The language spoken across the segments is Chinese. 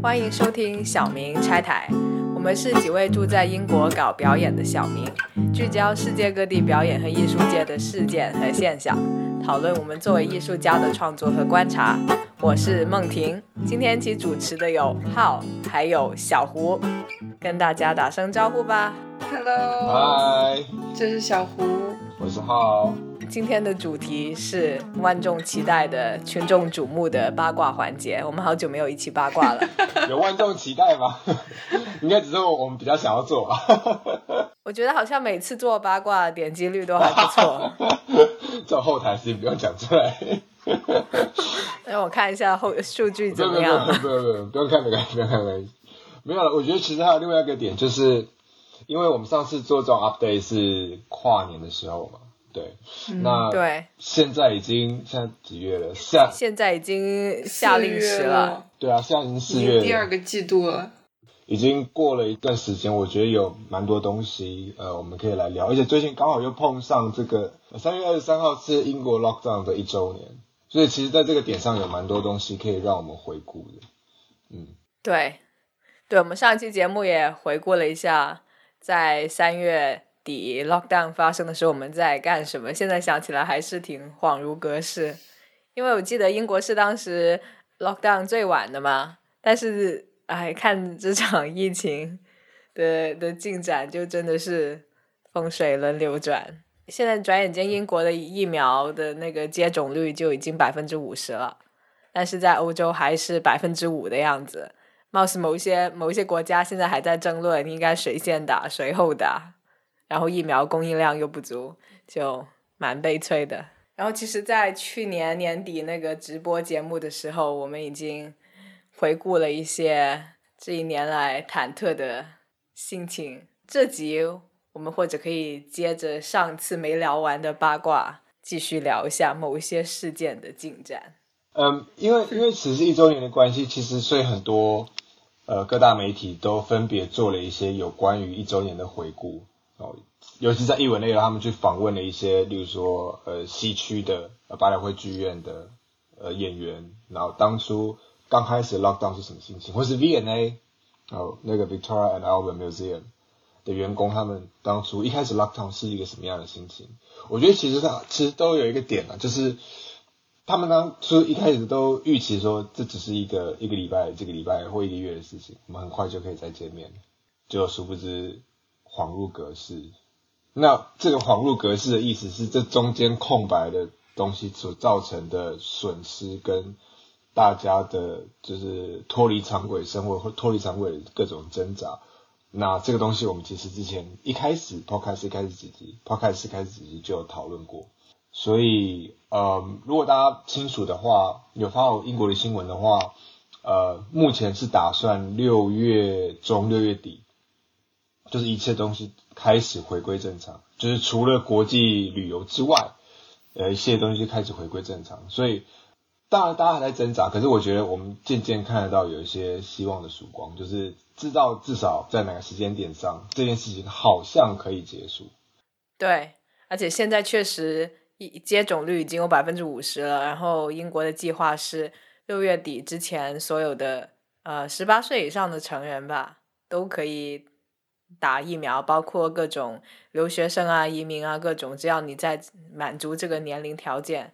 欢迎收听小明拆台，我们是几位住在英国搞表演的小明，聚焦世界各地表演和艺术界的事件和现象，讨论我们作为艺术家的创作和观察。我是梦婷，今天一起主持的有浩，还有小胡，跟大家打声招呼吧。Hello，嗨，这是小胡。我是浩。今天的主题是万众期待的、群众瞩目的八卦环节。我们好久没有一起八卦了。有万众期待吗？应该只是我们比较想要做吧。我觉得好像每次做八卦点击率都还不错。做后台事情不用讲出来。让我看一下后数据怎么样用。不用不用不用看没关系不用看没关系。没有了，我觉得其实还有另外一个点，就是因为我们上次做这种 update 是跨年的时候嘛，对，那对，现在已经现在几月了？下现在已经夏令时了。对啊，现在已经四月第二个季度了。已经过了一段时间，我觉得有蛮多东西，呃，我们可以来聊。而且最近刚好又碰上这个三月二十三号是英国 lockdown 的一周年，所以其实在这个点上有蛮多东西可以让我们回顾的。嗯，对，对，我们上一期节目也回顾了一下，在三月底 lockdown 发生的时候我们在干什么。现在想起来还是挺恍如隔世，因为我记得英国是当时 lockdown 最晚的嘛，但是哎，看这场疫情的的进展，就真的是风水轮流转。现在转眼间，英国的疫苗的那个接种率就已经百分之五十了，但是在欧洲还是百分之五的样子。貌似某些某些国家现在还在争论应该谁先打谁后打，然后疫苗供应量又不足，就蛮悲催的。然后其实，在去年年底那个直播节目的时候，我们已经回顾了一些这一年来忐忑的心情。这集我们或者可以接着上次没聊完的八卦，继续聊一下某一些事件的进展。嗯，因为因为此是一周年的关系，其实所以很多呃各大媒体都分别做了一些有关于一周年的回顾哦，尤其在艺文类的，他们去访问了一些，例如说呃西区的呃百老汇剧院的呃演员，然后当初刚开始 lockdown 是什么心情，或是 V&A 哦那个 Victoria and Albert Museum 的员工，他们当初一开始 lockdown 是一个什么样的心情？我觉得其实他其实都有一个点啊，就是。他们当初一开始都预期说这只是一个一个礼拜、这个礼拜或一个月的事情，我们很快就可以再见面，就殊不知恍如隔世。那这个恍如隔世的意思是，这中间空白的东西所造成的损失，跟大家的就是脱离常轨生活或脱离常轨各种挣扎。那这个东西我们其实之前一开始 podcast 开始几集 podcast 开始几集就有讨论过。所以，呃，如果大家清楚的话，有发我英国的新闻的话，呃，目前是打算六月中、六月底，就是一切东西开始回归正常，就是除了国际旅游之外，呃，一些东西开始回归正常。所以，当然大家还在挣扎，可是我觉得我们渐渐看得到有一些希望的曙光，就是知道至少在哪个时间点上，这件事情好像可以结束。对，而且现在确实。一接种率已经有百分之五十了，然后英国的计划是六月底之前，所有的呃十八岁以上的成人吧都可以打疫苗，包括各种留学生啊、移民啊各种，只要你在满足这个年龄条件，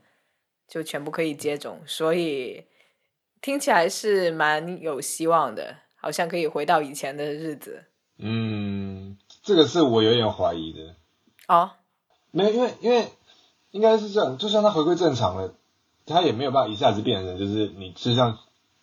就全部可以接种。所以听起来是蛮有希望的，好像可以回到以前的日子。嗯，这个是我有点怀疑的。哦，没有，因为因为。应该是这样，就算他回归正常了，他也没有办法一下子变成，就是你就像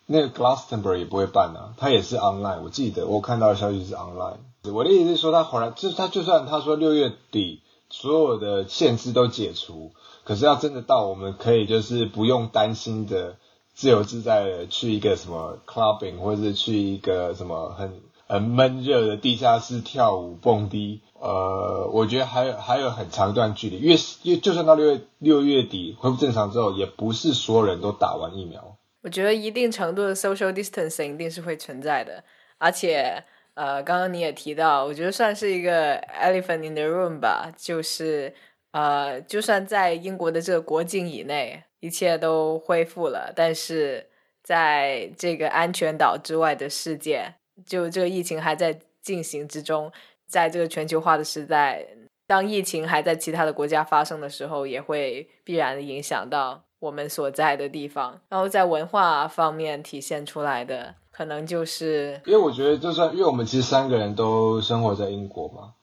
那个 Glastonbury 也不会办啊，他也是 online。我记得我看到的消息是 online。我的意思是说，他回来就是他就算他说六月底所有的限制都解除，可是要真的到我们可以就是不用担心的自由自在的去一个什么 clubbing，或者是去一个什么很很闷热的地下室跳舞蹦迪。呃，我觉得还有还有很长一段距离，越越就算到六月六月底恢复正常之后，也不是所有人都打完疫苗。我觉得一定程度的 social distancing 一定是会存在的，而且呃，刚刚你也提到，我觉得算是一个 elephant in the room 吧，就是呃，就算在英国的这个国境以内，一切都恢复了，但是在这个安全岛之外的世界，就这个疫情还在进行之中，在这个全球化的时代，当疫情还在其他的国家发生的时候，也会必然的影响到我们所在的地方。然后在文化方面体现出来的，可能就是因为我觉得，就算因为我们其实三个人都生活在英国嘛，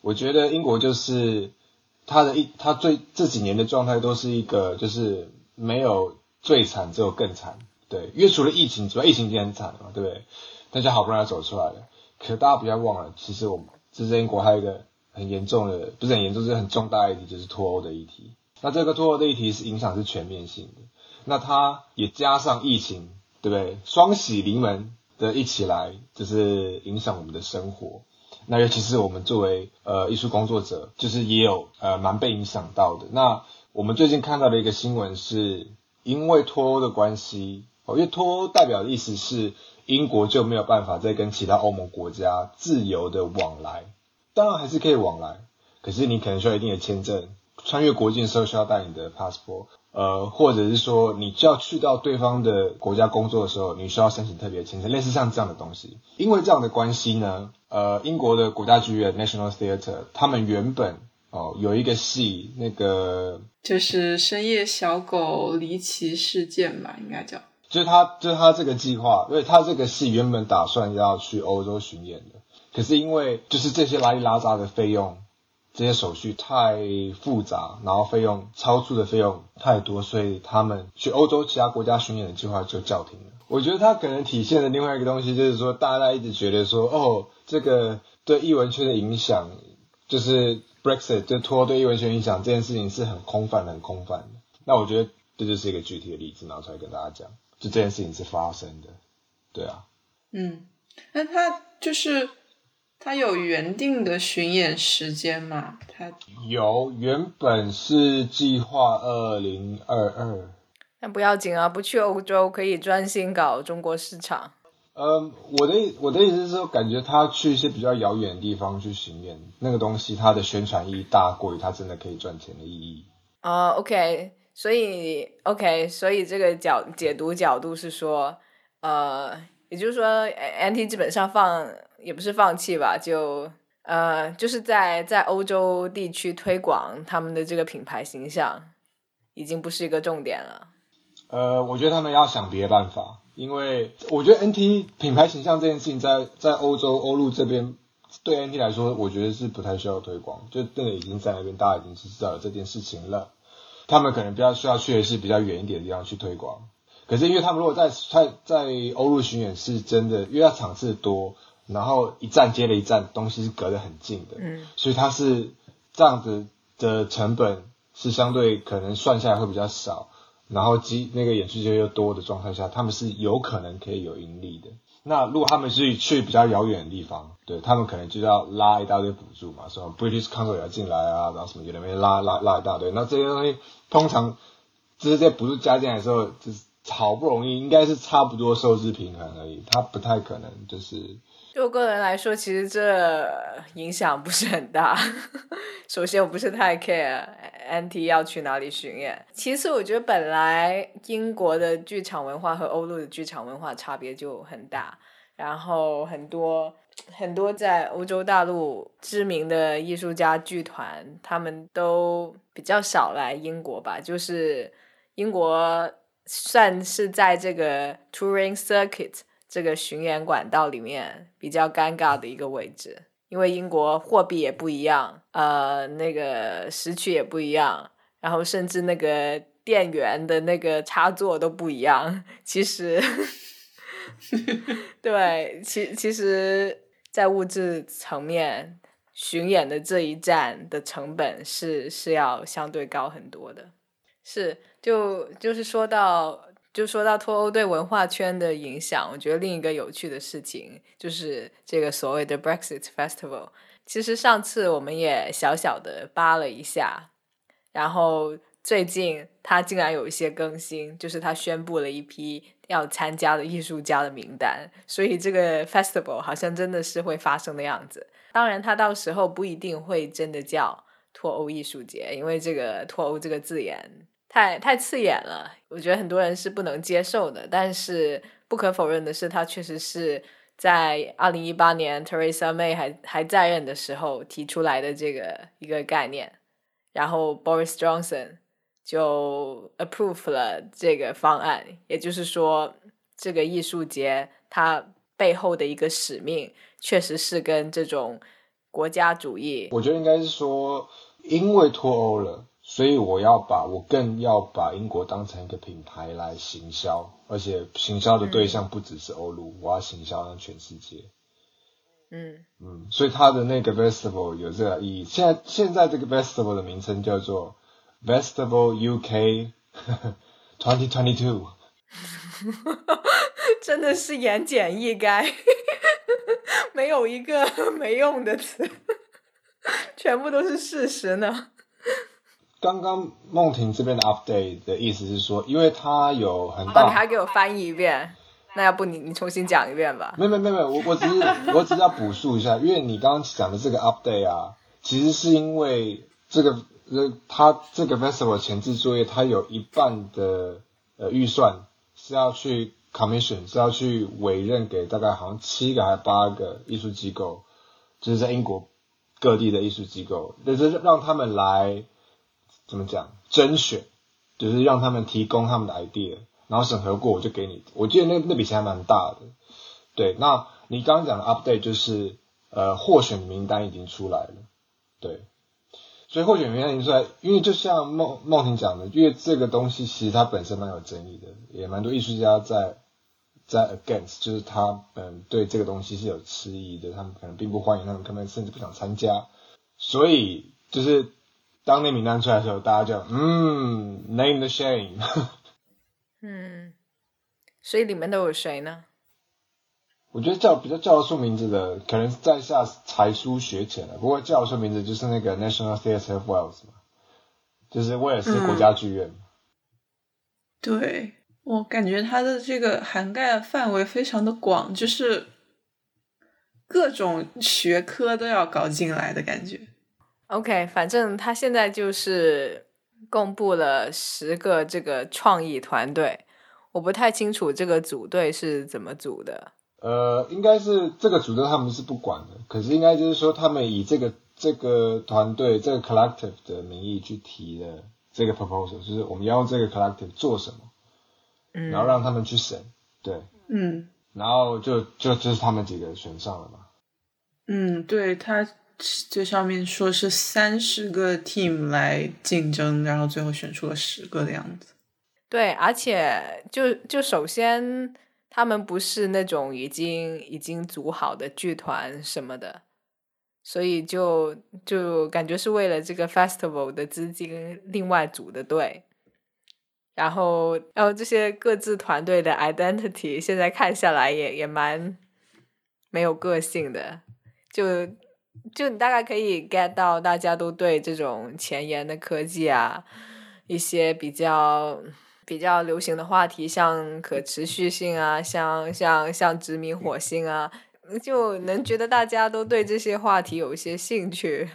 我觉得英国就是。他的一，他最这几年的状态都是一个，就是没有最惨，只有更惨。对，因为除了疫情之外，疫情已经很惨嘛，对不对？大家好不容易走出来了，可大家不要忘了，其实我们这是英国还有一个很严重的，不是很严重，是很重大议题，就是脱欧的议题。那这个脱欧的议题是影响是全面性的，那它也加上疫情，对不对？双喜临门的一起来，就是影响我们的生活。那尤其是我们作为呃艺术工作者，就是也有呃蛮被影响到的。那我们最近看到的一个新闻是，因为脱欧的关系，哦，因为脱欧代表的意思是英国就没有办法再跟其他欧盟国家自由的往来，当然还是可以往来，可是你可能需要一定的签证，穿越国境的时候需要带你的 passport。呃，或者是说你就要去到对方的国家工作的时候，你需要申请特别签证，类似像这样的东西。因为这样的关系呢，呃，英国的国家剧院 National Theatre，他们原本哦有一个戏，那个就是深夜小狗离奇事件吧，应该叫。就是他，就是他这个计划，因为他这个戏原本打算要去欧洲巡演的，可是因为就是这些拉里拉扎的费用。这些手续太复杂，然后费用超出的费用太多，所以他们去欧洲其他国家巡演的计划就叫停了。我觉得它可能体现的另外一个东西，就是说大家一直觉得说，哦，这个对艺文圈的影响，就是 Brexit 就脱对艺文圈影响这件事情是很空泛、很空泛的。那我觉得这就是一个具体的例子，拿出来跟大家讲，就这件事情是发生的，对啊。嗯，那他就是。他有原定的巡演时间吗？他有，原本是计划二零二二。那不要紧啊，不去欧洲可以专心搞中国市场。嗯，我的我的意思是说，感觉他去一些比较遥远的地方去巡演，那个东西它的宣传意义大过于他真的可以赚钱的意义。啊，OK，所以 OK，所以这个角解读角度是说，呃，也就是说，NT 基本上放。也不是放弃吧，就呃，就是在在欧洲地区推广他们的这个品牌形象，已经不是一个重点了。呃，我觉得他们要想别的办法，因为我觉得 NT 品牌形象这件事情，在在欧洲欧陆这边，对 NT 来说，我觉得是不太需要推广，就那个已经在那边，大家已经是知道有这件事情了。他们可能比较需要去的是比较远一点的地方去推广。可是因为他们如果在在在欧陆巡演，是真的，因为他场次多。然后一站接了一站，东西是隔得很近的，嗯，所以它是这样子的成本是相对可能算下来会比较少，然后机那个演出机会又多的状态下，他们是有可能可以有盈利的。那如果他们是去比较遥远的地方，对他们可能就要拉一大堆补助嘛，什么 British Council 要进来啊，然后什么有那边拉拉拉一大堆，那这些东西通常就是在补助加进来的时候，就是好不容易应该是差不多收支平衡而已，他不太可能就是。就我个人来说，其实这影响不是很大。首先，我不是太 care NT 要去哪里巡演。其次，我觉得本来英国的剧场文化和欧陆的剧场文化差别就很大。然后，很多很多在欧洲大陆知名的艺术家剧团，他们都比较少来英国吧。就是英国算是在这个 touring circuit。这个巡演管道里面比较尴尬的一个位置，因为英国货币也不一样，呃，那个时区也不一样，然后甚至那个电源的那个插座都不一样。其实，对，其其实，在物质层面，巡演的这一站的成本是是要相对高很多的。是，就就是说到。就说到脱欧对文化圈的影响，我觉得另一个有趣的事情就是这个所谓的 Brexit Festival。其实上次我们也小小的扒了一下，然后最近他竟然有一些更新，就是他宣布了一批要参加的艺术家的名单，所以这个 Festival 好像真的是会发生的样子。当然，他到时候不一定会真的叫。脱欧艺术节，因为这个“脱欧”这个字眼太太刺眼了，我觉得很多人是不能接受的。但是不可否认的是，它确实是在二零一八年 Theresa May 还还在任的时候提出来的这个一个概念，然后 Boris Johnson 就 approve 了这个方案，也就是说，这个艺术节它背后的一个使命，确实是跟这种国家主义。我觉得应该是说，因为脱欧了，所以我要把我更要把英国当成一个品牌来行销，而且行销的对象不只是欧陆，我要行销让全世界。嗯嗯，所以它的那个 festival 有这个意义。现在现在这个 festival 的名称叫做 Festival UK Twenty Twenty Two。真的是言简意赅，没有一个没用的词，全部都是事实呢。刚刚梦婷这边的 update 的意思是说，因为它有很哦，你还给我翻译一遍，那要不你你重新讲一遍吧？没有没有没有没有，我我只是我只是要补述一下，因为你刚刚讲的这个 update 啊，其实是因为这个呃，它这个 festival 前置作业，它有一半的呃预算是要去 commission，是要去委任给大概好像七个还是八个艺术机构，就是在英国各地的艺术机构，就是让他们来怎么讲甄选，就是让他们提供他们的 idea，然后审核过我就给你。我记得那那笔钱还蛮大的。对，那你刚刚讲的 update 就是呃获选名单已经出来了，对，所以获选名单已经出来，因为就像梦梦婷讲的，因为这个东西其实它本身蛮有争议的，也蛮多艺术家在在 against，就是他嗯对这个东西是有迟疑的，他们可能并不欢迎，他们可能甚至不想参加，所以就是当那名单出来的时候，大家就嗯 name the shame。嗯，所以里面都有谁呢？我觉得叫比较叫得出名字的，可能在下才疏学浅了。不过叫得出名字就是那个 National Theatre of Wales 嘛，就是威尔斯国家剧院。对我感觉它的这个涵盖的范围非常的广，就是各种学科都要搞进来的感觉。OK，反正他现在就是公布了十个这个创意团队，我不太清楚这个组队是怎么组的。呃，应该是这个组队他们是不管的，可是应该就是说他们以这个这个团队这个 collective 的名义去提的这个 proposal，就是我们要用这个 collective 做什么，嗯，然后让他们去审，对，嗯然后就就就是他们几个选上了嘛。嗯，对，它最上面说是三十个 team 来竞争，然后最后选出了十个的样子。对，而且就就首先他们不是那种已经已经组好的剧团什么的，所以就就感觉是为了这个 festival 的资金另外组的队。然后，然后这些各自团队的 identity 现在看下来也也蛮没有个性的，就就你大概可以 get 到大家都对这种前沿的科技啊，一些比较比较流行的话题，像可持续性啊，像像像殖民火星啊，就能觉得大家都对这些话题有一些兴趣。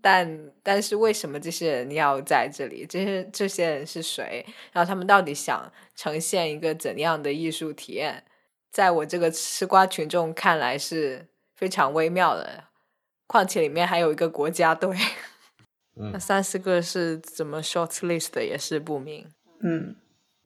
但但是为什么这些人要在这里？这些这些人是谁？然后他们到底想呈现一个怎样的艺术体验？在我这个吃瓜群众看来是非常微妙的。况且里面还有一个国家队，嗯那三四个是怎么 short list 的也是不明。嗯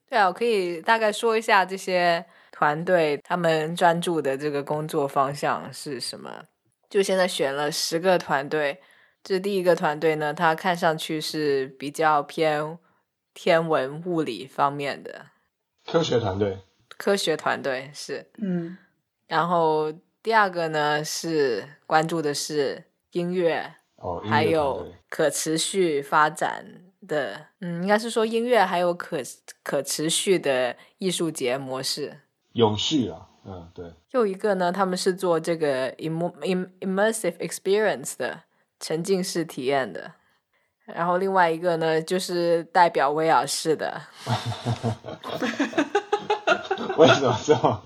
对啊，我可以大概说一下这些团队他们专注的这个工作方向是什么。就现在选了十个团队，这第一个团队呢，它看上去是比较偏天文物理方面的科学团队，科学团队是。嗯然后第二个呢是关注的是音乐，还有可持续发展的，嗯，应该是说音乐还有可可持续的艺术节模式。永续啊，嗯，对，又一个呢，他们是做这个 im im immersive experience 的沉浸式体验的。然后另外一个呢，就是代表威尔士的，为什么这么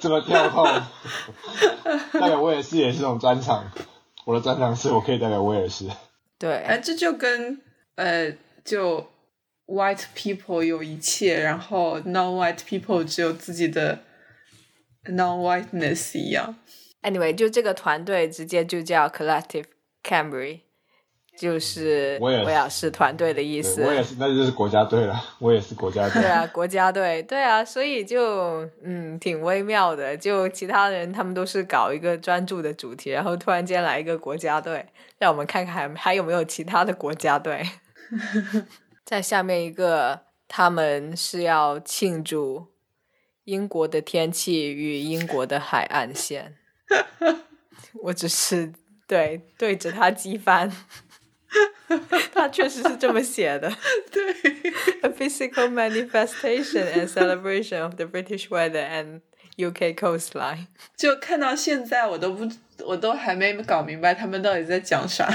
这么跳痛？代表我也是也是这种专场，我的专场是我可以代表威尔士。对，哎，这就跟呃，就 white people 有一切，然后 non-white people 只有自己的 non-whiteness 一样。Anyway，就这个团队直接就叫 Collective Cambry，就是威尔威尔士团队的意思。我也是，那就是国家队了。我也是国家队对。啊，国家队，对啊，所以就嗯挺微妙的。就其他人他们都是搞一个专注的主题，然后突然间来一个国家队，让我们看看还还有没有其他的国家队。在下面一个，他们是要庆祝英国的天气与英国的海岸线。我只是对对着他击翻，他确实是这么写的。对，a physical manifestation and celebration of the British weather and UK coastline。就看到现在，我都不，我都还没搞明白他们到底在讲啥。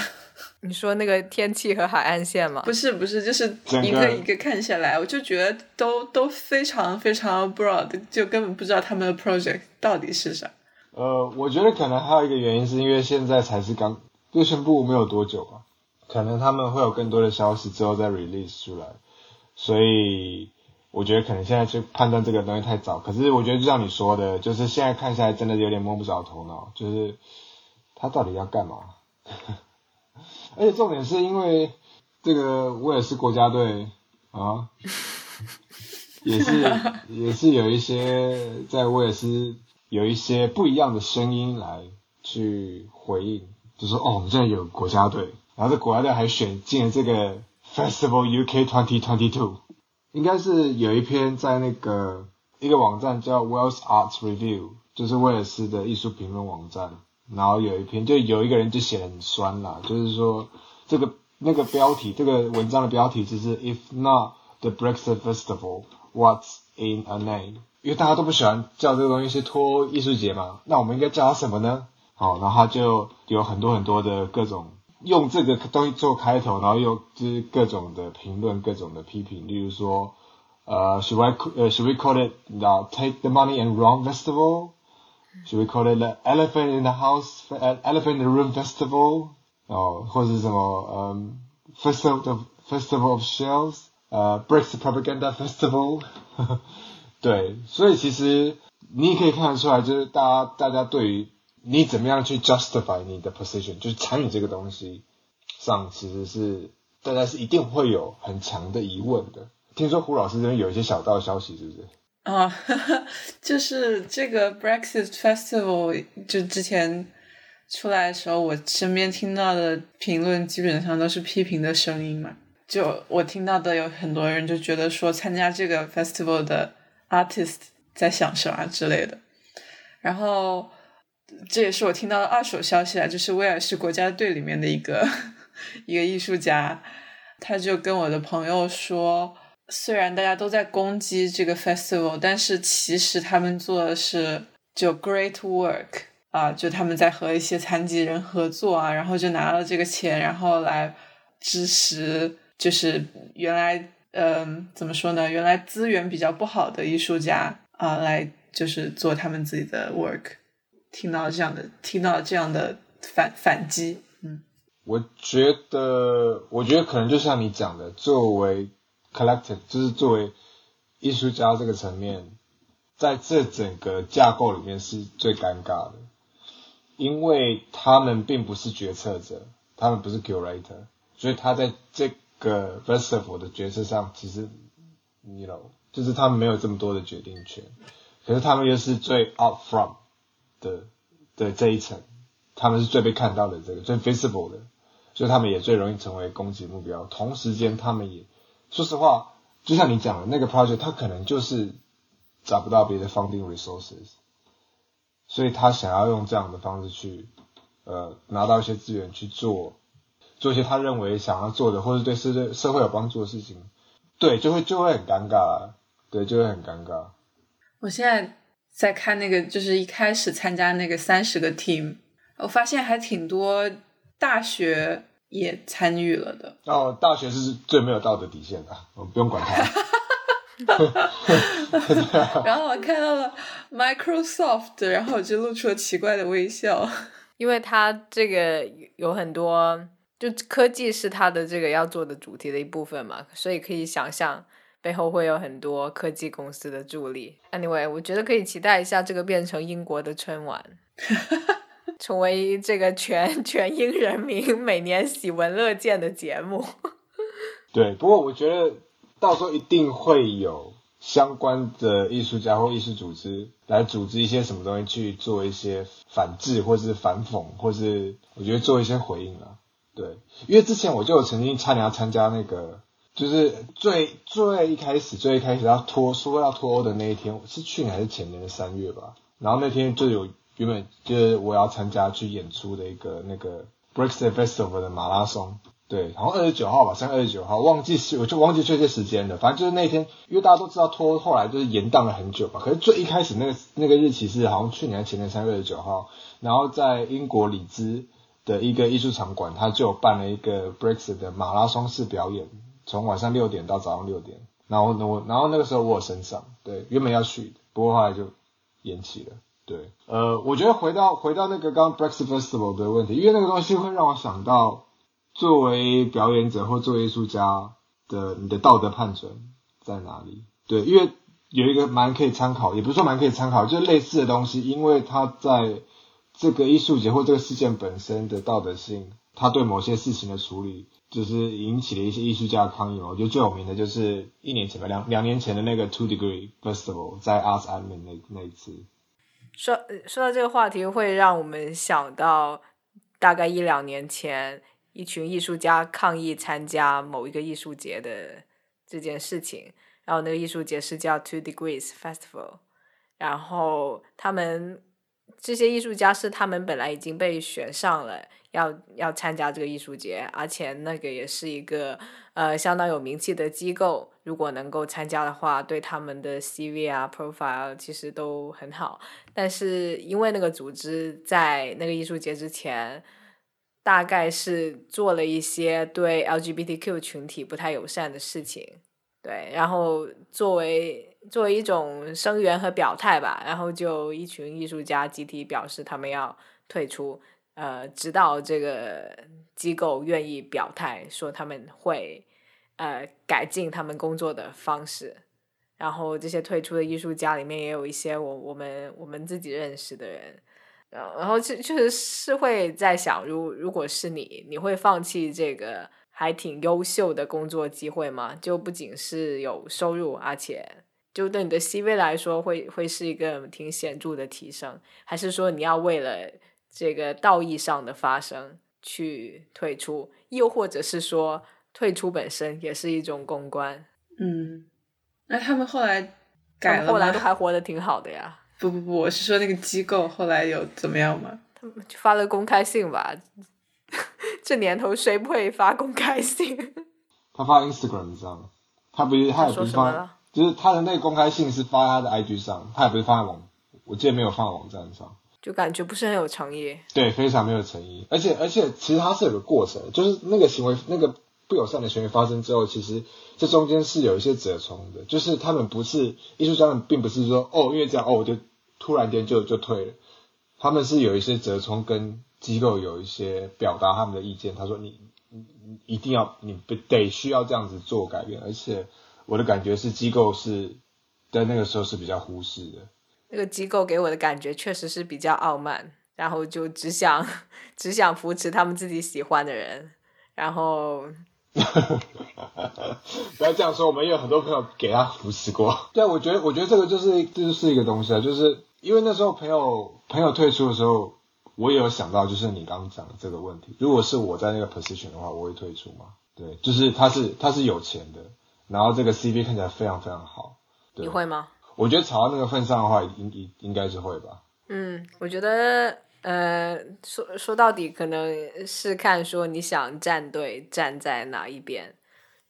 你说那个天气和海岸线吗不？是不是，就是一个一个看下来，我就觉得都都非常非常 broad，就根本不知道他们的 project 到底是啥。呃，我觉得可能还有一个原因是因为现在才是刚就宣布没有多久啊，可能他们会有更多的消息之后再 release 出来，所以我觉得可能现在去判断这个东西太早。可是我觉得就像你说的，就是现在看下来真的有点摸不着头脑，就是他到底要干嘛？而且重点是因为这个威尔士国家队啊，也是 也是有一些在威尔斯有一些不一样的声音来去回应，就说哦，我们现在有国家队，然后这国家队还选进了这个 Festival UK 2022，应该是有一篇在那个一个网站叫 Wales Arts Review，就是威尔斯的艺术评论网站，然后有一篇就有一个人就写的很酸啦，就是说这个那个标题，这个文章的标题就是 If not the Brexit Festival, what's in a name？因为大家都不喜欢叫这个东西是脱艺术节嘛，那我们应该叫它什么呢？好，然后他就有很多很多的各种用这个东西做开头，然后又就是各种的评论、各种的批评，例如说，呃，should I 呃 should we call it the Take the Money and Run Festival? Should we call it the Elephant in the House, Elephant in the Room Festival? 哦，或者是什么，嗯，Festival of Festival of Shells，呃，Brexit Propaganda Festival，对，所以其实你也可以看得出来，就是大家大家对于你怎么样去 justify 你的 position，就是参与这个东西上，其实是大家是一定会有很强的疑问的。听说胡老师这边有一些小道消息，是不是？啊，就是这个 Brexit Festival，就之前出来的时候，我身边听到的评论基本上都是批评的声音嘛。就我听到的有很多人就觉得说，参加这个 festival 的 artist 在想什么之类的。然后这也是我听到的二手消息啊，就是威尔士国家队里面的一个一个艺术家，他就跟我的朋友说。虽然大家都在攻击这个 festival，但是其实他们做的是就 great work 啊，就他们在和一些残疾人合作啊，然后就拿了这个钱，然后来支持，就是原来嗯、怎么说呢，原来资源比较不好的艺术家啊，来就是做他们自己的 work。听到这样的，听到这样的反反击，嗯，我觉得，我觉得可能就像你讲的，作为 collective 就是作为艺术家这个层面，在这整个架构里面是最尴尬的，因为他们并不是决策者，他们不是 curator，所以他在这个 festival 的决策上，其实，you know，就是他们没有这么多的决定权，可是他们又是最 out front 的的这一层，他们是最被看到的这个最 visible 的，所以他们也最容易成为攻击目标，同时间他们也。说实话，就像你讲的那个 project，他可能就是找不到别的 funding resources，所以他想要用这样的方式去，呃，拿到一些资源去做，做一些他认为想要做的，或者对社会社会有帮助的事情，对，就会就会很尴尬，对，就会很尴尬。我现在在看那个，就是一开始参加那个三十个 team，我发现还挺多大学。也参与了的哦，大学是最没有道德底线的，我不用管他。然后我看到了 Microsoft，然后我就露出了奇怪的微笑。因为他这个有很多，就科技是他的这个要做的主题的一部分嘛，所以可以想象背后会有很多科技公司的助力。Anyway，我觉得可以期待一下这个变成英国的春晚，成为这个全全英人民 每年喜闻乐见的节目。对，不过我觉得到时候一定会有相关的艺术家或艺术组织来组织一些什么东西去做一些反制，或是反讽，或是我觉得做一些回应了。对，因为之前我就有曾经差点要参加那个，就是最最一开始最一开始要脱说要脱欧的那一天，是去年还是前年的三月吧。然后那天就有原本就是我要参加去演出的一个那个 Brexit Festival 的马拉松。对，好像二十九号吧，三月二十九号，忘记是我就忘记确切时间了。反正就是那天，因为大家都知道拖后来就是延宕了很久吧。可是最一开始那个那个日期是好像去年还是前年三月二十九号，然后在英国里兹的一个艺术场馆，他就办了一个 Brexit 的马拉松式表演，从晚上六点到早上六点。然后我然后那个时候我有身上，对，原本要去，不过后来就延期了。对，呃，我觉得回到回到那个刚 Brexit Festival 的问题，因为那个东西会让我想到。作为表演者或作为艺术家的，你的道德判准在哪里？对，因为有一个蛮可以参考，也不是说蛮可以参考，就类似的东西，因为他在这个艺术节或这个事件本身的道德性，他对某些事情的处理，就是引起了一些艺术家的抗议。我觉得最有名的就是一年前吧，两两年前的那个 Two Degree Festival 在 Arts Admin 那那一次。说说到这个话题，会让我们想到大概一两年前。一群艺术家抗议参加某一个艺术节的这件事情，然后那个艺术节是叫 Two Degrees Festival，然后他们这些艺术家是他们本来已经被选上了，要要参加这个艺术节，而且那个也是一个呃相当有名气的机构，如果能够参加的话，对他们的 CV 啊 profile 其实都很好，但是因为那个组织在那个艺术节之前。大概是做了一些对 LGBTQ 群体不太友善的事情，对，然后作为作为一种声援和表态吧，然后就一群艺术家集体表示他们要退出，呃，直到这个机构愿意表态说他们会呃改进他们工作的方式，然后这些退出的艺术家里面也有一些我我们我们自己认识的人。然后就确实是会在想，如如果是你，你会放弃这个还挺优秀的工作机会吗？就不仅是有收入，而且就对你的 CV 来说，会会是一个挺显著的提升，还是说你要为了这个道义上的发生去退出，又或者是说退出本身也是一种公关？嗯，那他们后来改了后来都还活得挺好的呀。不不不，我是说那个机构后来有怎么样吗？他们就发了公开信吧。这年头谁不会发公开信？他发 Instagram 你知道吗？他不是他也不是发，就是他的那个公开信是发他的 IG 上，他也不是发在网，我记得没有放在网站上，就感觉不是很有诚意。对，非常没有诚意。而且而且，其实它是有个过程，就是那个行为那个不友善的行为发生之后，其实。这中间是有一些折冲的，就是他们不是艺术家们，并不是说哦，因为这样哦，我就突然间就就退了。他们是有一些折冲，跟机构有一些表达他们的意见。他说你你一定要你不得需要这样子做改变，而且我的感觉是机构是在那个时候是比较忽视的。那个机构给我的感觉确实是比较傲慢，然后就只想只想扶持他们自己喜欢的人，然后。不要这样说，我们也有很多朋友给他扶持过。对，我觉得，我觉得这个就是这就是一个东西啊，就是因为那时候朋友朋友退出的时候，我也有想到，就是你刚刚讲的这个问题。如果是我在那个 position 的话，我会退出吗？对，就是他是他是有钱的，然后这个 CV 看起来非常非常好。你会吗？我觉得吵到那个份上的话，应应应该是会吧。嗯，我觉得。呃，说说到底，可能是看说你想站队站在哪一边。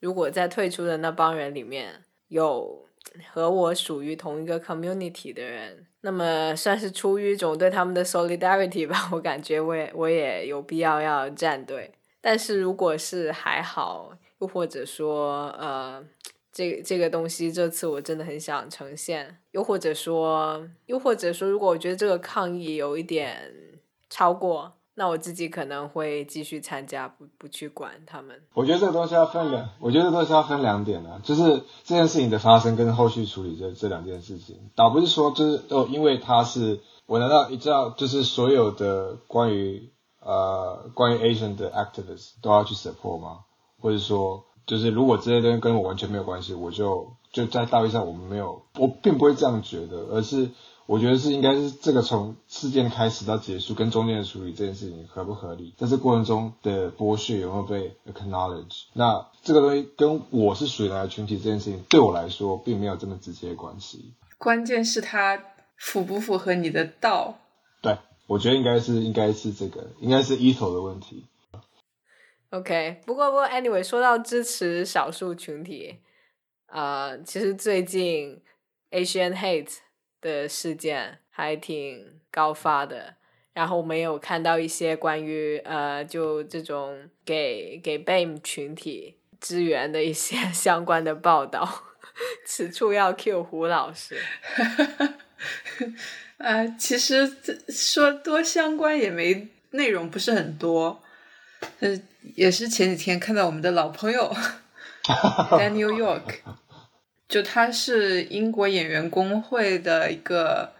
如果在退出的那帮人里面有和我属于同一个 community 的人，那么算是出于一种对他们的 solidarity 吧。我感觉我也我也有必要要站队。但是如果是还好，又或者说呃。这这个东西，这次我真的很想呈现。又或者说，又或者说，如果我觉得这个抗议有一点超过，那我自己可能会继续参加，不不去管他们。我觉得这个东西要分两，我觉得这个东西要分两点啊，就是这件事情的发生跟后续处理这这两件事情，倒不是说就是哦，因为他是我难道你知道，就是所有的关于呃关于 Asian 的 activist 都要去 support 吗？或者说，就是如果这些东西跟我完全没有关系，我就就在道义上我们没有，我并不会这样觉得，而是。我觉得是应该是这个从事件开始到结束跟中间的处理这件事情合不合理，在这过程中的剥削有没有被 acknowledge？那这个东西跟我是属于哪个群体这件事情对我来说并没有这么直接的关系。关键是它符不符合你的道？对，我觉得应该是应该是这个，应该是 ego 的问题。OK，不过不过 anyway，说到支持少数群体，呃，其实最近 Asian hate。的事件还挺高发的，然后我们有看到一些关于呃，就这种给给 BAME 群体支援的一些 相关的报道。此处要 Q 胡老师。呃，其实说多相关也没内容，不是很多。呃，也是前几天看到我们的老朋友 Daniel York。就他是英国演员工会的一个，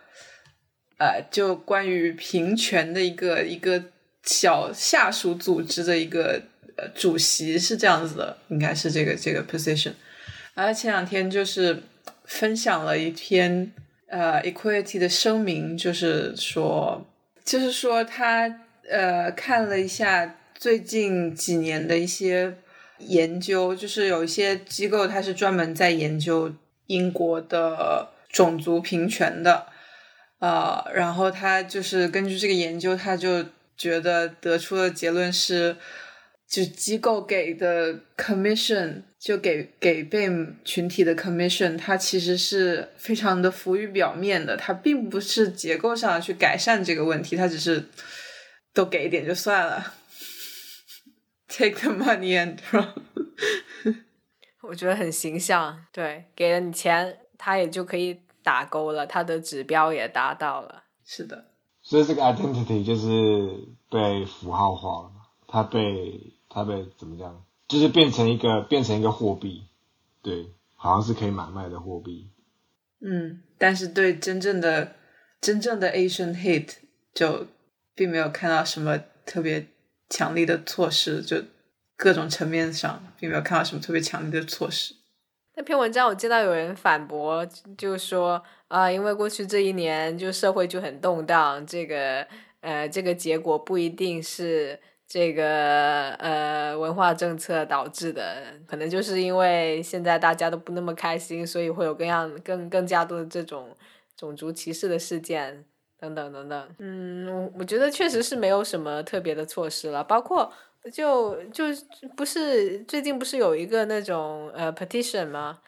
呃，就关于平权的一个一个小下属组织的一个呃主席是这样子的，应该是这个这个 position。而前两天就是分享了一篇呃 equality 的声明，就是说，就是说他呃看了一下最近几年的一些。研究就是有一些机构，它是专门在研究英国的种族平权的，呃，然后他就是根据这个研究，他就觉得得出的结论是，就机构给的 commission，就给给被群体的 commission，它其实是非常的浮于表面的，它并不是结构上去改善这个问题，它只是都给一点就算了。Take the money and run。我觉得很形象，对，给了你钱，他也就可以打勾了，他的指标也达到了。是的，所以这个 identity 就是被符号化了，它被它被怎么样？就是变成一个变成一个货币，对，好像是可以买卖的货币。嗯，但是对真正的真正的 Asian hate 就并没有看到什么特别。强力的措施，就各种层面上，并没有看到什么特别强力的措施。那篇文章我见到有人反驳，就说啊，因为过去这一年就社会就很动荡，这个呃，这个结果不一定是这个呃文化政策导致的，可能就是因为现在大家都不那么开心，所以会有更样更更加多的这种种族歧视的事件。等等等等，嗯，我我觉得确实是没有什么特别的措施了，包括就就不是最近不是有一个那种呃 petition 吗？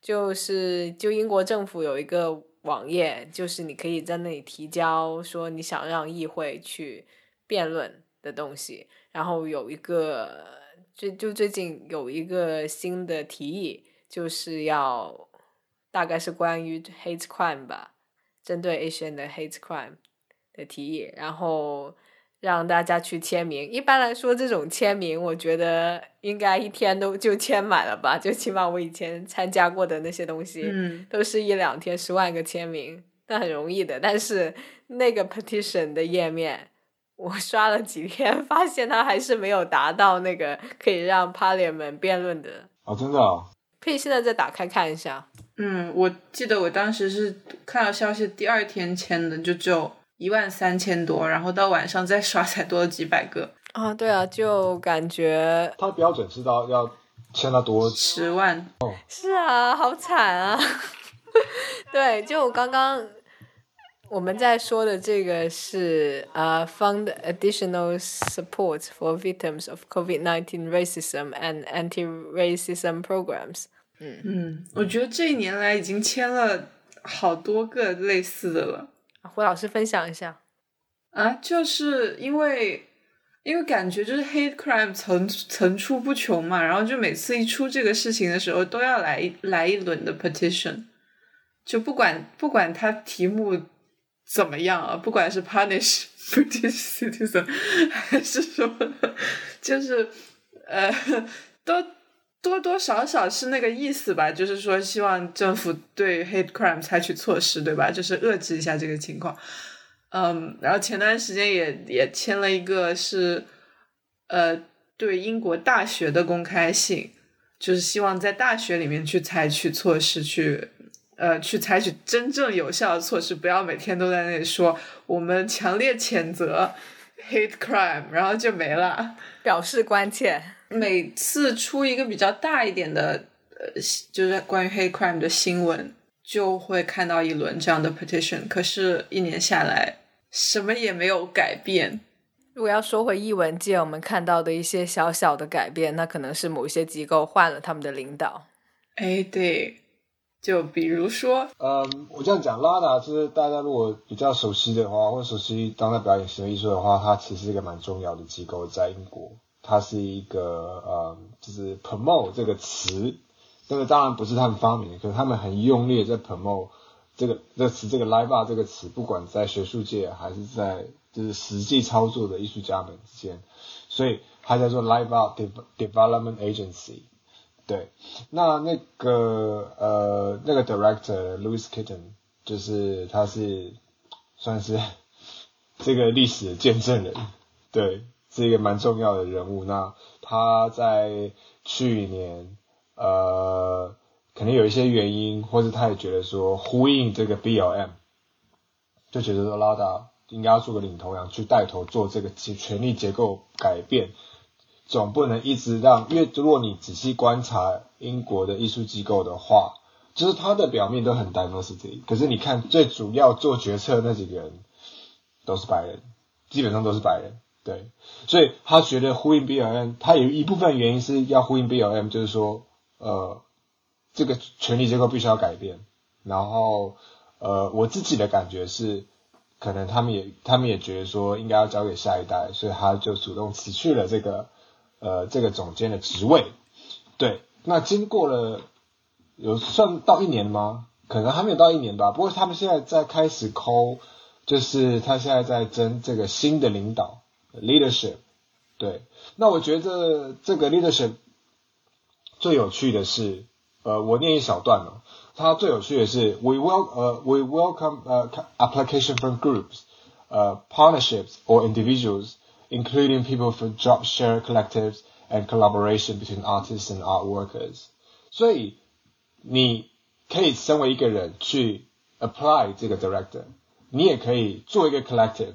就是就英国政府有一个网页，就是你可以在那里提交说你想让议会去辩论的东西，然后有一个就就最近有一个新的提议，就是要大概是关于 hate crime 吧。针对 Asian 的 hate crime 的提议，然后让大家去签名。一般来说，这种签名，我觉得应该一天都就签满了吧。就起码我以前参加过的那些东西，嗯都是一两天十万个签名，那很容易的。但是那个 petition 的页面，我刷了几天，发现它还是没有达到那个可以让 Parliament 辩论的。哦，真的？可以现在再打开看一下。嗯，我记得我当时是看到消息第二天签的，就只有一万三千多，然后到晚上再刷才多了几百个。啊，对啊，就感觉他的标准是到要签到多十万。哦，是啊，好惨啊。对，就刚刚我们在说的这个是呃，fund additional support for victims of COVID-19 racism and anti-racism programs。嗯嗯，我觉得这一年来已经签了好多个类似的了。胡老师分享一下啊，就是因为因为感觉就是 hate crime 层层出不穷嘛，然后就每次一出这个事情的时候，都要来来一轮的 petition，就不管不管它题目怎么样啊，不管是 punish British citizen，还是什么就是呃，都多多少少是那个意思吧？就是说希望政府对 hate crime 采取措施，对吧？就是遏制一下这个情况。嗯，然后前段时间也也签了一个是呃对英国大学的公开信，就是希望在大学里面去采取措施去。呃，去采取真正有效的措施，不要每天都在那里说我们强烈谴责 hate crime，然后就没了，表示关切。每次出一个比较大一点的，呃，就是关于 hate crime 的新闻，就会看到一轮这样的 petition。可是，一年下来，什么也没有改变。如果要说回译文界，我们看到的一些小小的改变，那可能是某一些机构换了他们的领导。哎，对。就比如说，嗯，我这样讲，拉达就是大家如果比较熟悉的话，或者熟悉当代表演行为艺术的话，它其实是一个蛮重要的机构，在英国，它是一个呃，就是 promote 这个词，这个当然不是他们发明的，可是他们很用力在 promote 这个这个词，这个 live art 这个词，不管在学术界还是在就是实际操作的艺术家们之间，所以它叫做 live art development agency。对，那那个呃，那个 director Louis Kitten，就是他是算是 这个历史的见证人，对，是一个蛮重要的人物。那他在去年呃，可能有一些原因，或者他也觉得说呼应这个 BLM，就觉得说拉达应该要做个领头羊，去带头做这个权力结构改变。总不能一直让，因为如果你仔细观察英国的艺术机构的话，就是它的表面都很 diversity，可是你看最主要做决策那几个人都是白人，基本上都是白人，对，所以他觉得呼应 BLM，他有一部分原因是要呼应 BLM，就是说，呃，这个权力结构必须要改变，然后，呃，我自己的感觉是，可能他们也他们也觉得说应该要交给下一代，所以他就主动辞去了这个。呃，这个总监的职位，对，那经过了有算到一年吗？可能还没有到一年吧。不过他们现在在开始抠，就是他现在在争这个新的领导 leadership。对，那我觉得这个 leadership 最有趣的是，呃，我念一小段哦。它最有趣的是，we will 呃 we welcome 呃 application from groups 呃 partnerships or individuals。including people for job share collectives and collaboration between artists and art workers。所以你可以身为一个人去 apply 这个 director，你也可以做一个 collective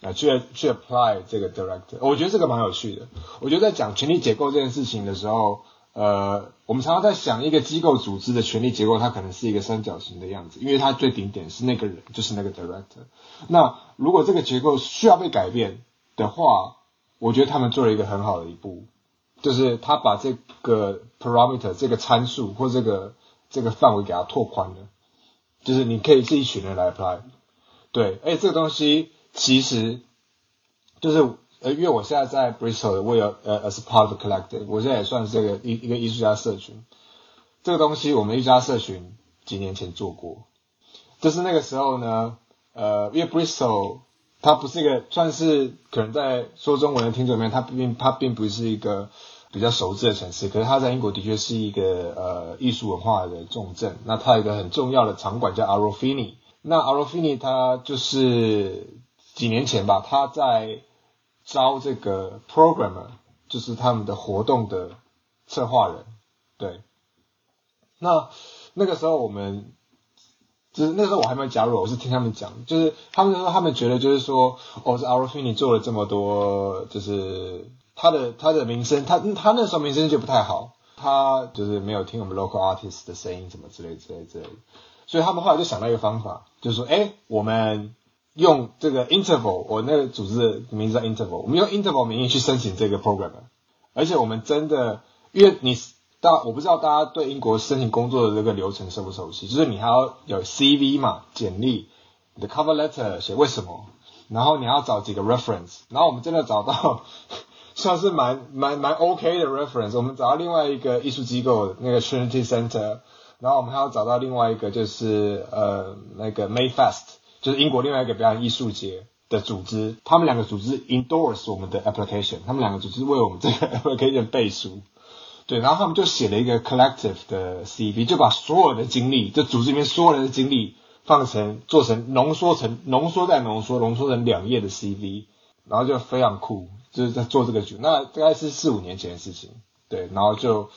啊，去去 apply 这个 director。我觉得这个蛮有趣的。我觉得在讲权力结构这件事情的时候，呃，我们常常在想一个机构组织的权力结构，它可能是一个三角形的样子，因为它最顶点是那个人，就是那个 director。那如果这个结构需要被改变，的话，我觉得他们做了一个很好的一步，就是他把这个 parameter 这个参数或这个这个范围给它拓宽了，就是你可以是一群人来 apply，对，哎，这个东西其实就是呃，因为我现在在 Bristol，我有呃 as part of collective，我现在也算是这个一一个艺术家社群，这个东西我们艺术家社群几年前做过，就是那个时候呢，呃，因为 Bristol。它不是一个算是可能在说中文的听众里面，它并它并不是一个比较熟知的城市。可是它在英国的确是一个呃艺术文化的重镇。那它有一个很重要的场馆叫 Arofini。那 Arofini 它就是几年前吧，他在招这个 programmer，就是他们的活动的策划人。对，那那个时候我们。就是那时候我还没有加入，我是听他们讲，就是他们说他们觉得就是说，哦，是 Arofini 做了这么多，就是他的他的名声，他他那时候名声就不太好，他就是没有听我们 local artist 的声音，什么之类之类之类的，所以他们后来就想到一个方法，就是说，哎，我们用这个 interval，我那个组织的名字叫 interval，我们用 interval 名义去申请这个 program，而且我们真的，因为你。大我不知道大家对英国申请工作的这个流程熟不熟悉？就是你还要有 CV 嘛，简历，你的 cover letter 写为什么，然后你要找几个 reference，然后我们真的找到 算是蛮蛮蛮 OK 的 reference，我们找到另外一个艺术机构那个 Trinity Center，然后我们还要找到另外一个就是呃那个 Mayfest，就是英国另外一个表演艺术节，的组织，他们两个组织 endorse 我们的 application，他们两个组织为我们这个 application 背书。对，然后他们就写了一个 collective 的 CV，就把所有的经历，就组织里面所有人的经历放成做成浓缩成浓缩再浓缩，浓缩成两页的 CV，然后就非常酷，就是在做这个局。那大概是四五年前的事情，对，然后就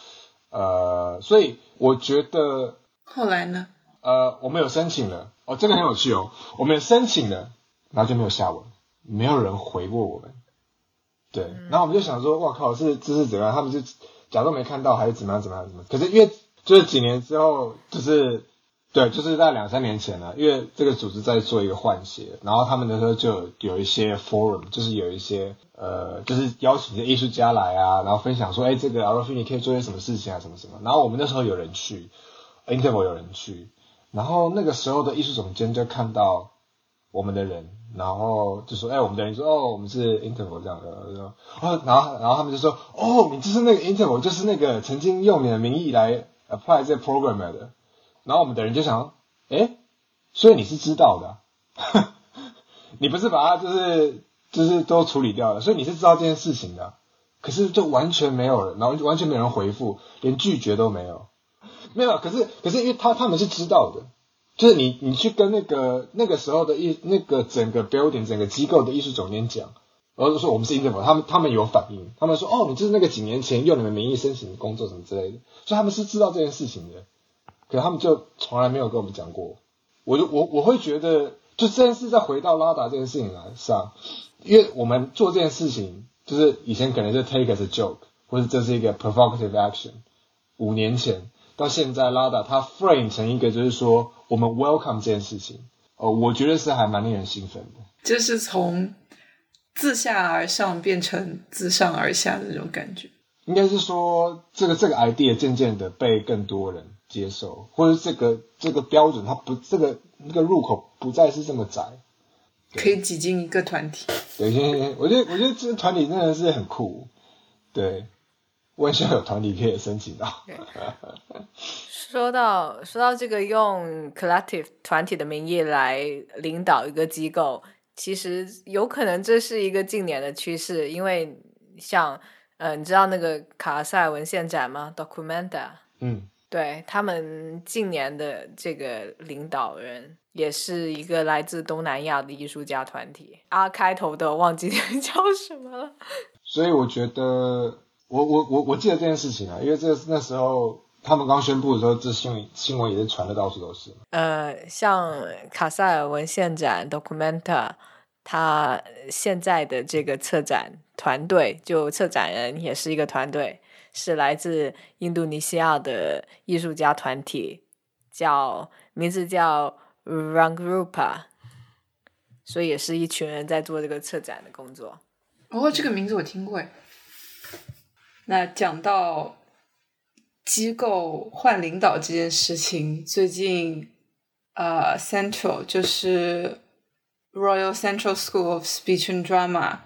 呃，所以我觉得后来呢？呃，我们有申请了，哦，这个很有趣哦，我们有申请了，然后就没有下文，没有人回过我们。对，然后我们就想说，哇靠，是这是怎样？他们是。假装没看到还是怎么样怎么样怎么？可是因为就是几年之后，就是对，就是在两三年前了。因为这个组织在做一个换血，然后他们那时候就有一些 forum，就是有一些呃，就是邀请一些艺术家来啊，然后分享说，哎，这个 a r o f i 你可以做些什么事情啊，什么什么。然后我们那时候有人去，Interval 有人去，然后那个时候的艺术总监就看到我们的人。然后就说，哎，我们的人说，哦，我们是 Interval 这样的，然后然后他们就说，哦，你就是那个 Interval，就是那个曾经用你的名义来 apply 这 programmer 的。然后我们的人就想，哎，所以你是知道的，你不是把它就是就是都处理掉了，所以你是知道这件事情的。可是就完全没有人，然后完全没有人回复，连拒绝都没有，没有。可是可是因为他他们是知道的。就是你，你去跟那个那个时候的艺那个整个 building 整个机构的艺术总监讲，然后就说我们是 i n t e r p o 他们他们有反应，他们说哦，你就是那个几年前用你们名义申请的工作什么之类的，所以他们是知道这件事情的，可他们就从来没有跟我们讲过。我就我我会觉得，就这件事再回到拉达这件事情来上，因为我们做这件事情，就是以前可能是 take as a joke，或者这是一个 provocative action，五年前。到现在，拉达他 frame 成一个，就是说我们 welcome 这件事情，哦，我觉得是还蛮令人兴奋的。就是从自下而上变成自上而下的那种感觉。应该是说，这个这个 idea 渐渐的被更多人接受，或者这个这个标准，它不这个那个入口不再是这么窄，可以挤进一个团体。对，我觉得我觉得这个团体真的是很酷，对。我也希望有团体可以申请到。说到说到这个用 collective 团体的名义来领导一个机构，其实有可能这是一个近年的趋势，因为像呃，你知道那个卡塞尔文献展吗？Documenta。嗯。对他们近年的这个领导人也是一个来自东南亚的艺术家团体，，R，开头的忘记 叫什么了。所以我觉得。我我我我记得这件事情啊，因为这那时候他们刚宣布的时候，这新闻新闻也是传的到处都是。呃，像卡塞尔文献展 Documenta，他现在的这个策展团队，就策展人也是一个团队，是来自印度尼西亚的艺术家团体，叫名字叫 Rangrupa，所以也是一群人在做这个策展的工作。哦，这个名字我听过哎。那讲到机构换领导这件事情，最近呃，Central 就是 Royal Central School of Speech and Drama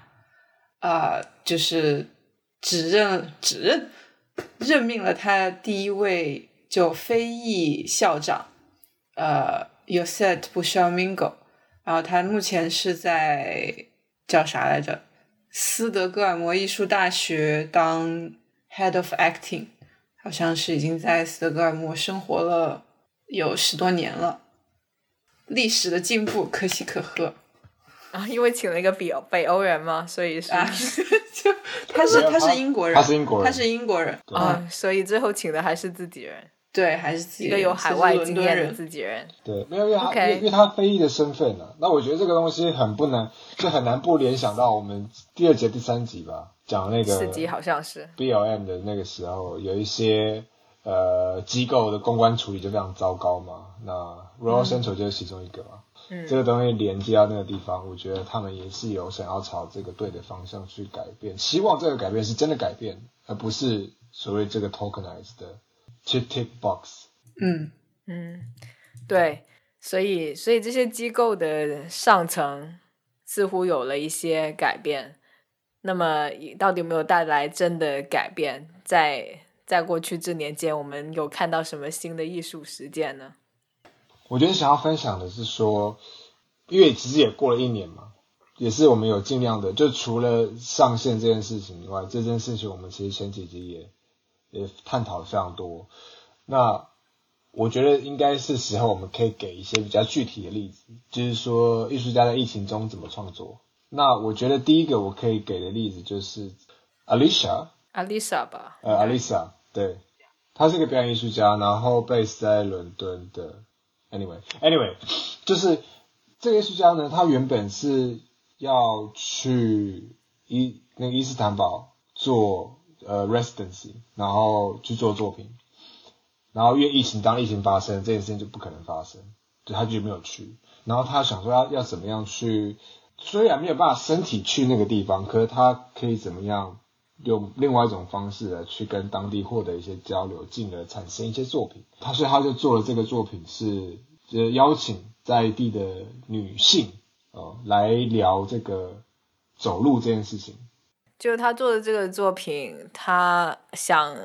呃，就是指认指认任命了他第一位就非裔校长呃 y o s e t Bushamingo，然后他目前是在叫啥来着？斯德哥尔摩艺术大学当 head of acting，好像是已经在斯德哥尔摩生活了有十多年了，历史的进步可喜可贺啊！因为请了一个北北欧人嘛，所以是 就他是他是英国人，他是英国人，他是英国人啊，所以最后请的还是自己人。对，还是自己一个有海外经验的自己人。对，没有因为他因为他非裔的身份呢。那我觉得这个东西很不能，就很难不联想到我们第二节第三集吧，讲那个四集好像是 B L M 的那个时候，有一些呃机构的公关处理就非常糟糕嘛。那 Royal Central 就是其中一个嘛。嗯。这个东西连接到那个地方，我觉得他们也是有想要朝这个对的方向去改变，希望这个改变是真的改变，而不是所谓这个 tokenized 的。去 tick box，嗯嗯，对，所以所以这些机构的上层似乎有了一些改变，那么到底有没有带来真的改变？在在过去这年间，我们有看到什么新的艺术实践呢？我觉得想要分享的是说，因为其实也过了一年嘛，也是我们有尽量的，就除了上线这件事情以外，这件事情我们其实前几集也也探讨了非常多。那我觉得应该是时候我们可以给一些比较具体的例子，就是说艺术家在疫情中怎么创作。那我觉得第一个我可以给的例子就是 Alicia，Alicia 吧，呃，Alicia，对，她是个表演艺术家，然后 base 在伦敦的。Anyway，Anyway，就是这个艺术家呢，他原本是要去伊那个伊斯坦堡做呃 residency，然后去做作品，然后因为疫情，当疫情发生，这件事情就不可能发生，就他就没有去。然后他想说要要怎么样去，虽然没有办法身体去那个地方，可是他可以怎么样？用另外一种方式来去跟当地获得一些交流，进而产生一些作品。他所以他就做了这个作品，是就邀请在地的女性哦来聊这个走路这件事情。就是他做的这个作品，他想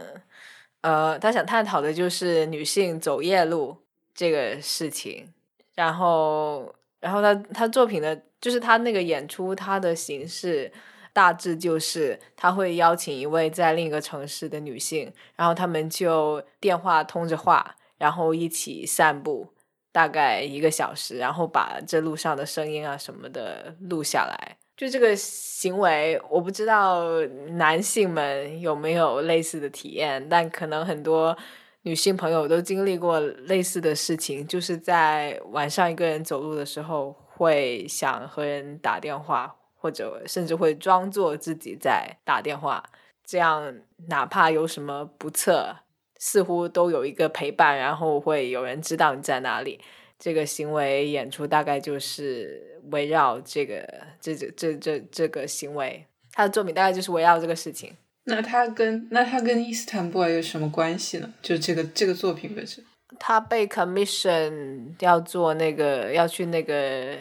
呃他想探讨的就是女性走夜路这个事情。然后然后他他作品的，就是他那个演出，他的形式。大致就是他会邀请一位在另一个城市的女性，然后他们就电话通着话，然后一起散步，大概一个小时，然后把这路上的声音啊什么的录下来。就这个行为，我不知道男性们有没有类似的体验，但可能很多女性朋友都经历过类似的事情，就是在晚上一个人走路的时候，会想和人打电话。或者甚至会装作自己在打电话，这样哪怕有什么不测，似乎都有一个陪伴，然后会有人知道你在哪里。这个行为演出大概就是围绕这个这这这这这个行为，他的作品大概就是围绕这个事情。那他跟那他跟伊斯坦布尔有什么关系呢？就这个这个作品本身，他被 commission 要做那个要去那个。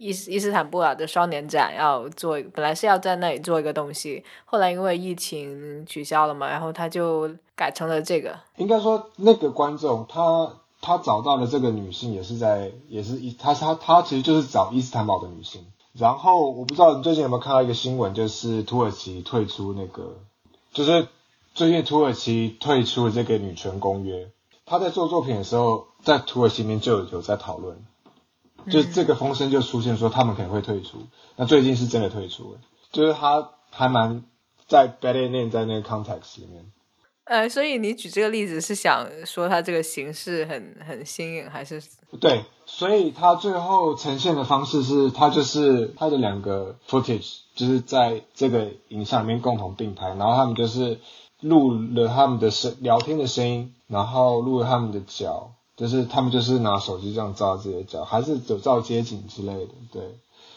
伊斯伊斯坦布尔的双年展要做，本来是要在那里做一个东西，后来因为疫情取消了嘛，然后他就改成了这个。应该说，那个观众他他找到的这个女性也是在也是伊他他他其实就是找伊斯坦堡的女性。然后我不知道你最近有没有看到一个新闻，就是土耳其退出那个，就是最近土耳其退出了这个女权公约。他在做作品的时候，在土耳其面就有在讨论。就这个风声就出现说他们可能会退出，那最近是真的退出了，就是他还蛮在 better name 在那个 context 里面。呃，所以你举这个例子是想说他这个形式很很新颖，还是？对，所以他最后呈现的方式是他就是他的两个 footage 就是在这个影像里面共同并排，然后他们就是录了他们的声聊天的声音，然后录了他们的脚。就是他们就是拿手机这样照自己的脚，还是有照街景之类的，对。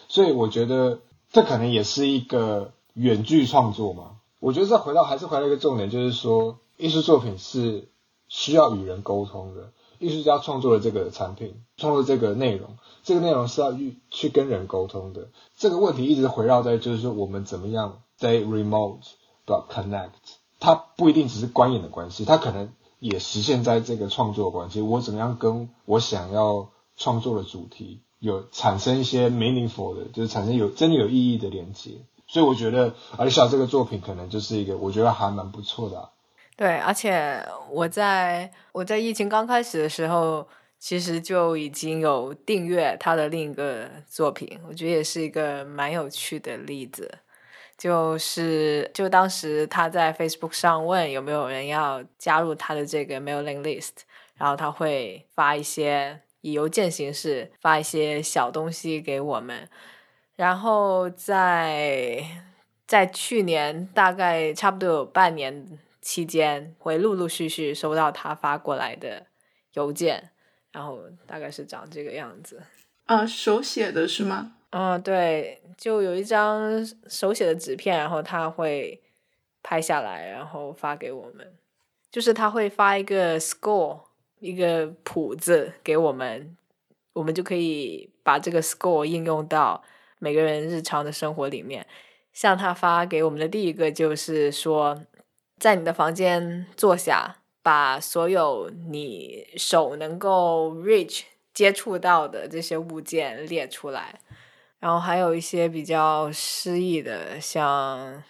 所以我觉得这可能也是一个远距创作嘛。我觉得再回到还是回到一个重点，就是说艺术作品是需要与人沟通的。艺术家创作的这个产品，创作这个内容，这个内容是要去去跟人沟通的。这个问题一直围绕在就是说我们怎么样 stay remote but connect。它不一定只是观演的关系，它可能。也实现在这个创作关系，我怎么样跟我想要创作的主题有产生一些 meaningful 的，就是产生有真的有意义的连接。所以我觉得而小这个作品可能就是一个我觉得还蛮不错的。对，而且我在我在疫情刚开始的时候，其实就已经有订阅他的另一个作品，我觉得也是一个蛮有趣的例子。就是就当时他在 Facebook 上问有没有人要加入他的这个 mailing list，然后他会发一些以邮件形式发一些小东西给我们，然后在在去年大概差不多有半年期间，会陆陆续续收到他发过来的邮件，然后大概是长这个样子。啊，手写的是吗？嗯，对，就有一张手写的纸片，然后他会拍下来，然后发给我们。就是他会发一个 score，一个谱子给我们，我们就可以把这个 score 应用到每个人日常的生活里面。像他发给我们的第一个就是说，在你的房间坐下，把所有你手能够 reach 接触到的这些物件列出来。然后还有一些比较诗意的，像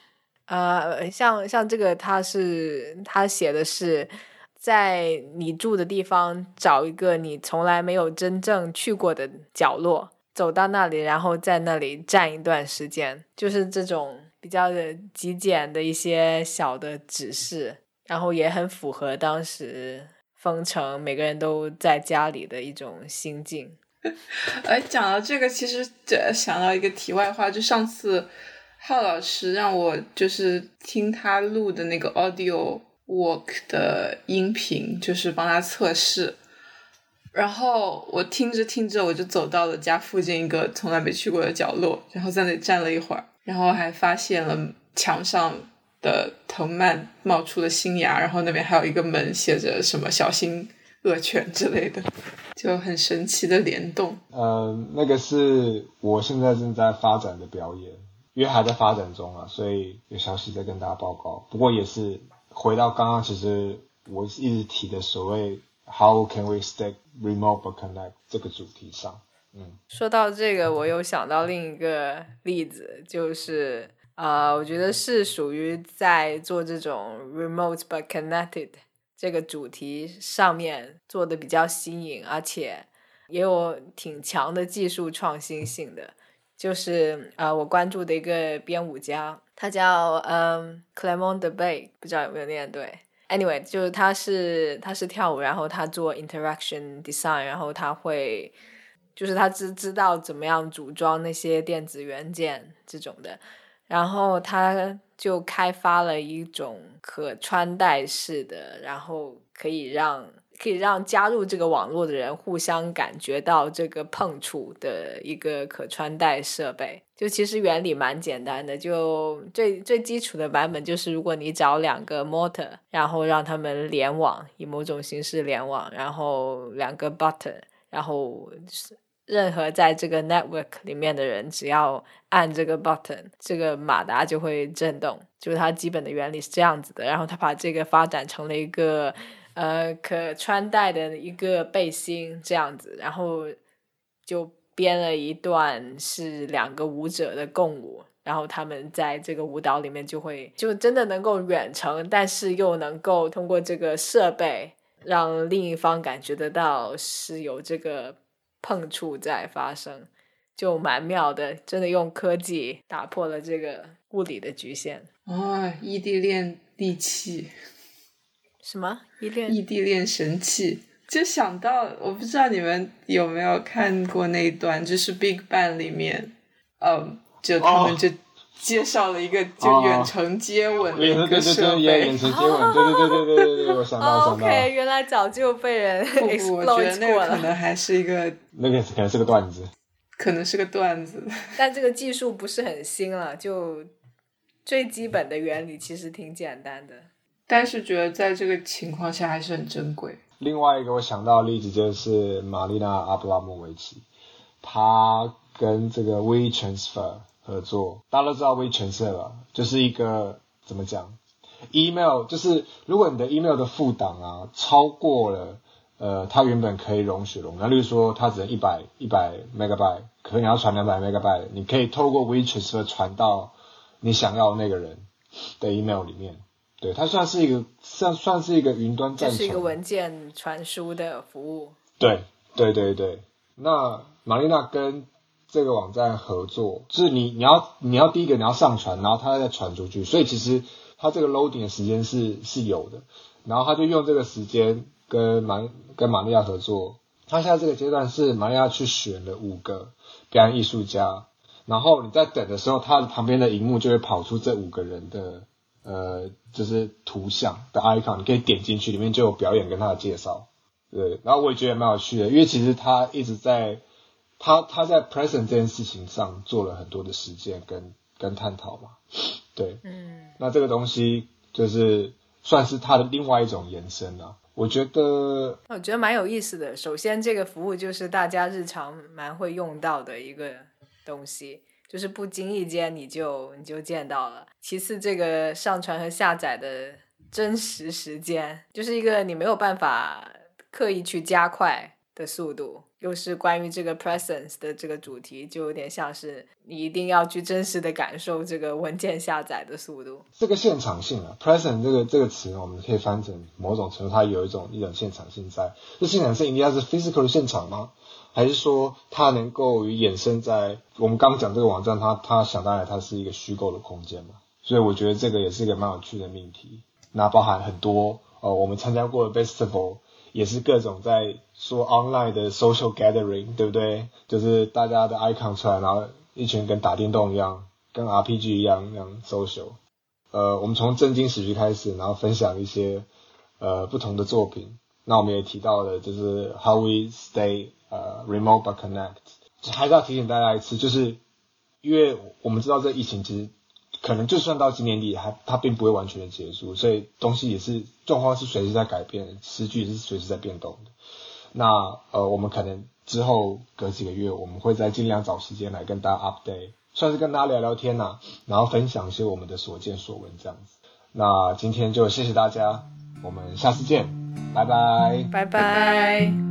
呃，像像这个，他是他写的是在你住的地方找一个你从来没有真正去过的角落，走到那里，然后在那里站一段时间，就是这种比较的极简的一些小的指示，然后也很符合当时封城每个人都在家里的一种心境。哎，讲到这个，其实想到一个题外话，就上次浩老师让我就是听他录的那个 audio walk 的音频，就是帮他测试。然后我听着听着，我就走到了家附近一个从来没去过的角落，然后在那里站了一会儿，然后还发现了墙上的藤蔓冒出了新芽，然后那边还有一个门，写着什么“小心”。恶犬之类的，就很神奇的联动。呃，那个是我现在正在发展的表演，因为还在发展中啊，所以有消息再跟大家报告。不过也是回到刚刚，其实我一直提的所谓 “How can we stay remote but connect” 这个主题上。嗯，说到这个，我又想到另一个例子，就是啊，我觉得是属于在做这种 remote but connected。这个主题上面做的比较新颖，而且也有挺强的技术创新性的，就是呃，我关注的一个编舞家，他叫嗯 Clement de Bay，不知道有没有念对。Anyway，就是他是他是跳舞，然后他做 interaction design，然后他会就是他知知道怎么样组装那些电子元件这种的，然后他。就开发了一种可穿戴式的，然后可以让可以让加入这个网络的人互相感觉到这个碰触的一个可穿戴设备。就其实原理蛮简单的，就最最基础的版本就是，如果你找两个 motor，然后让他们联网，以某种形式联网，然后两个 button，然后。任何在这个 network 里面的人，只要按这个 button，这个马达就会震动。就是它基本的原理是这样子的。然后他把这个发展成了一个呃可穿戴的一个背心这样子，然后就编了一段是两个舞者的共舞，然后他们在这个舞蹈里面就会就真的能够远程，但是又能够通过这个设备让另一方感觉得到是有这个。碰触在发生，就蛮妙的，真的用科技打破了这个物理的局限。啊，异地恋利器？什么？异恋？异地恋神器？就想到，我不知道你们有没有看过那一段，就是 Big Bang 里面，嗯，就他们就。介绍了一个就远程接吻的一个设备，远程接吻，对对对对对对对，我想到 想到。OK，原来早就被人 不不，我觉得那个可能还是一个，那个可能是个段子，可能是个段子。但这个技术不是很新了，就最基本的原理其实挺简单的。但是觉得在这个情况下还是很珍贵。另外一个我想到的例子就是玛丽娜阿布拉莫维奇，她跟这个 WeTransfer。合作，大家都知道 WeTransfer 吧？就是一个怎么讲，email 就是如果你的 email 的负档啊超过了，呃，它原本可以容许容量，例如说它只能一百一百 megabyte，可能你要传两百 megabyte，你可以透过 WeTransfer 传到你想要那个人的 email 里面。对，它算是一个算算是一个云端站，是一个文件传输的服务。对对对对，那玛丽娜跟这个网站合作，就是你你要你要第一个你要上传，然后它再传出去，所以其实它这个 loading 的时间是是有的，然后他就用这个时间跟玛跟玛利亚合作，他现在这个阶段是玛利亚去选了五个表演艺术家，然后你在等的时候，它旁边的荧幕就会跑出这五个人的呃就是图像的 icon，你可以点进去，里面就有表演跟他的介绍，对，然后我也觉得蛮有趣的，因为其实他一直在。他他在 present 这件事情上做了很多的实践跟跟探讨嘛，对，嗯，那这个东西就是算是他的另外一种延伸了。我觉得，我觉得蛮有意思的。首先，这个服务就是大家日常蛮会用到的一个东西，就是不经意间你就你就见到了。其次，这个上传和下载的真实时间，就是一个你没有办法刻意去加快。的速度，又是关于这个 presence 的这个主题，就有点像是你一定要去真实的感受这个文件下载的速度。这个现场性啊，present 这个这个词，我们可以翻成某种程度，它有一种一种现场性在。这现场性一定要是 physical 的现场吗？还是说它能够衍生在我们刚讲这个网站，它它想当然它是一个虚构的空间嘛？所以我觉得这个也是一个蛮有趣的命题。那包含很多呃，我们参加过的 festival。也是各种在说 online 的 social gathering，对不对？就是大家的 icon 出来，然后一群跟打电动一样，跟 RPG 一样那样 social。呃，我们从正经史剧开始，然后分享一些呃不同的作品。那我们也提到了，就是 how we stay 呃 remote but connect。还是要提醒大家一次，就是因为我们知道这疫情其实。可能就算到今年底，还它并不会完全的结束，所以东西也是状况是随时在改变，诗句是随时在变动的。那呃，我们可能之后隔几个月，我们会再尽量找时间来跟大家 update，算是跟大家聊聊天呐，然后分享一些我们的所见所闻这样子。那今天就谢谢大家，我们下次见，拜拜，拜拜。